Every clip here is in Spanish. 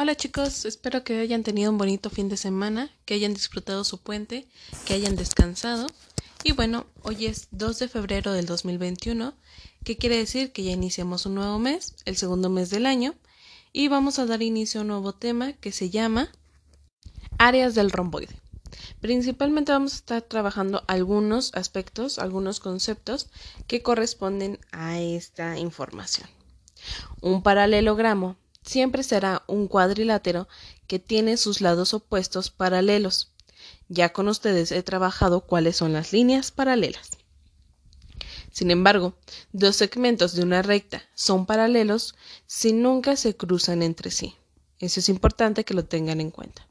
Hola chicos, espero que hayan tenido un bonito fin de semana, que hayan disfrutado su puente, que hayan descansado. Y bueno, hoy es 2 de febrero del 2021, que quiere decir que ya iniciamos un nuevo mes, el segundo mes del año, y vamos a dar inicio a un nuevo tema que se llama áreas del romboide. Principalmente vamos a estar trabajando algunos aspectos, algunos conceptos que corresponden a esta información. Un paralelogramo siempre será un cuadrilátero que tiene sus lados opuestos paralelos. Ya con ustedes he trabajado cuáles son las líneas paralelas. Sin embargo, dos segmentos de una recta son paralelos si nunca se cruzan entre sí. Eso es importante que lo tengan en cuenta.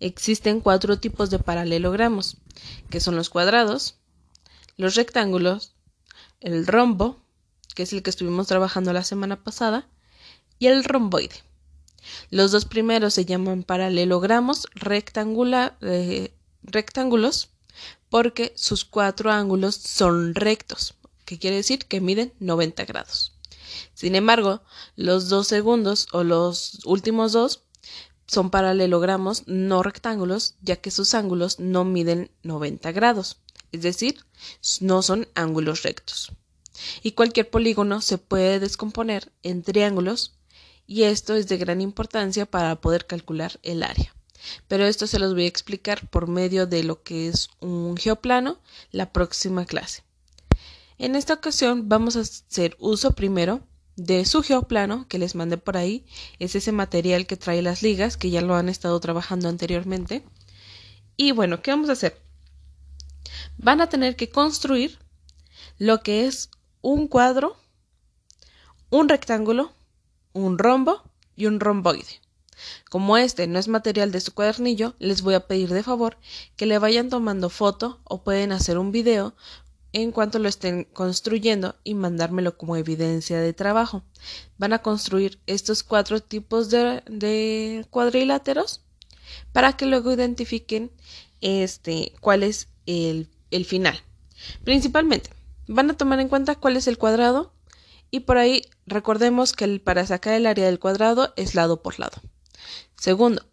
Existen cuatro tipos de paralelogramos, que son los cuadrados, los rectángulos, el rombo, que es el que estuvimos trabajando la semana pasada, y el romboide. Los dos primeros se llaman paralelogramos eh, rectángulos porque sus cuatro ángulos son rectos, que quiere decir que miden 90 grados. Sin embargo, los dos segundos o los últimos dos son paralelogramos no rectángulos, ya que sus ángulos no miden 90 grados, es decir, no son ángulos rectos. Y cualquier polígono se puede descomponer en triángulos y esto es de gran importancia para poder calcular el área. Pero esto se los voy a explicar por medio de lo que es un geoplano la próxima clase. En esta ocasión vamos a hacer uso primero de su geoplano que les mandé por ahí. Es ese material que trae las ligas que ya lo han estado trabajando anteriormente. Y bueno, ¿qué vamos a hacer? Van a tener que construir lo que es un cuadro, un rectángulo, un rombo y un romboide. Como este no es material de su cuadernillo, les voy a pedir de favor que le vayan tomando foto o pueden hacer un video en cuanto lo estén construyendo y mandármelo como evidencia de trabajo. Van a construir estos cuatro tipos de, cuadriláteros para que luego identifiquen este cuál es el, el final. Principalmente, van a tomar en cuenta cuál es el cuadrado, y por ahí recordemos que el, para sacar el área del cuadrado es lado por lado. Segundo,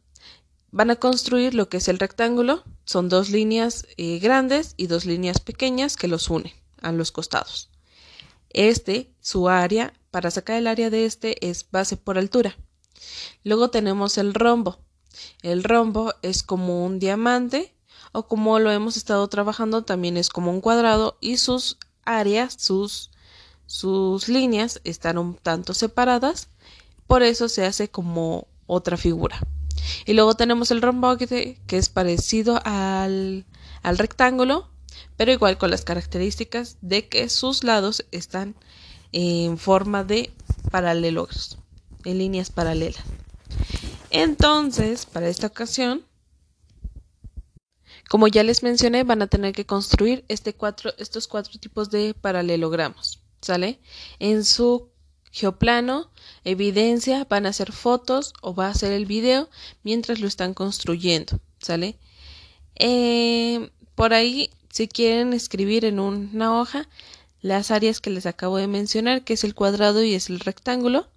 van a construir lo que es el rectángulo. Son dos líneas eh, grandes y dos líneas pequeñas que los unen a los costados. Este, su área, para sacar el área de este es base por altura. Luego tenemos el rombo. El rombo es como un diamante o como lo hemos estado trabajando también es como un cuadrado y sus áreas, sus sus líneas están un tanto separadas, por eso se hace como otra figura. Y luego tenemos el romboide, que es parecido al, al rectángulo, pero igual con las características de que sus lados están en forma de paralelos, en líneas paralelas. Entonces, para esta ocasión, como ya les mencioné, van a tener que construir este cuatro, estos cuatro tipos de paralelogramos. ¿Sale? En su geoplano, evidencia, van a hacer fotos o va a hacer el video mientras lo están construyendo, ¿sale? Eh, por ahí, si quieren escribir en una hoja las áreas que les acabo de mencionar, que es el cuadrado y es el rectángulo.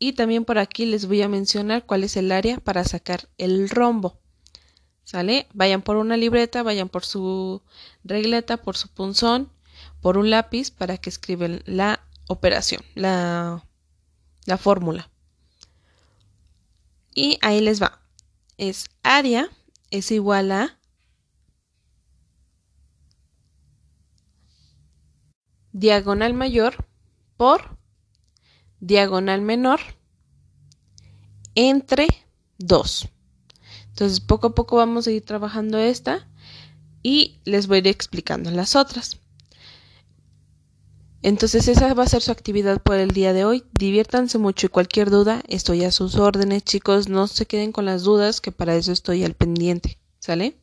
Y también por aquí les voy a mencionar cuál es el área para sacar el rombo. ¿Sale? Vayan por una libreta, vayan por su regleta, por su punzón por un lápiz para que escriben la operación, la, la fórmula. Y ahí les va. Es área es igual a diagonal mayor por diagonal menor entre 2. Entonces poco a poco vamos a ir trabajando esta y les voy a ir explicando las otras. Entonces esa va a ser su actividad por el día de hoy. Diviértanse mucho y cualquier duda estoy a sus órdenes, chicos. No se queden con las dudas, que para eso estoy al pendiente. ¿Sale?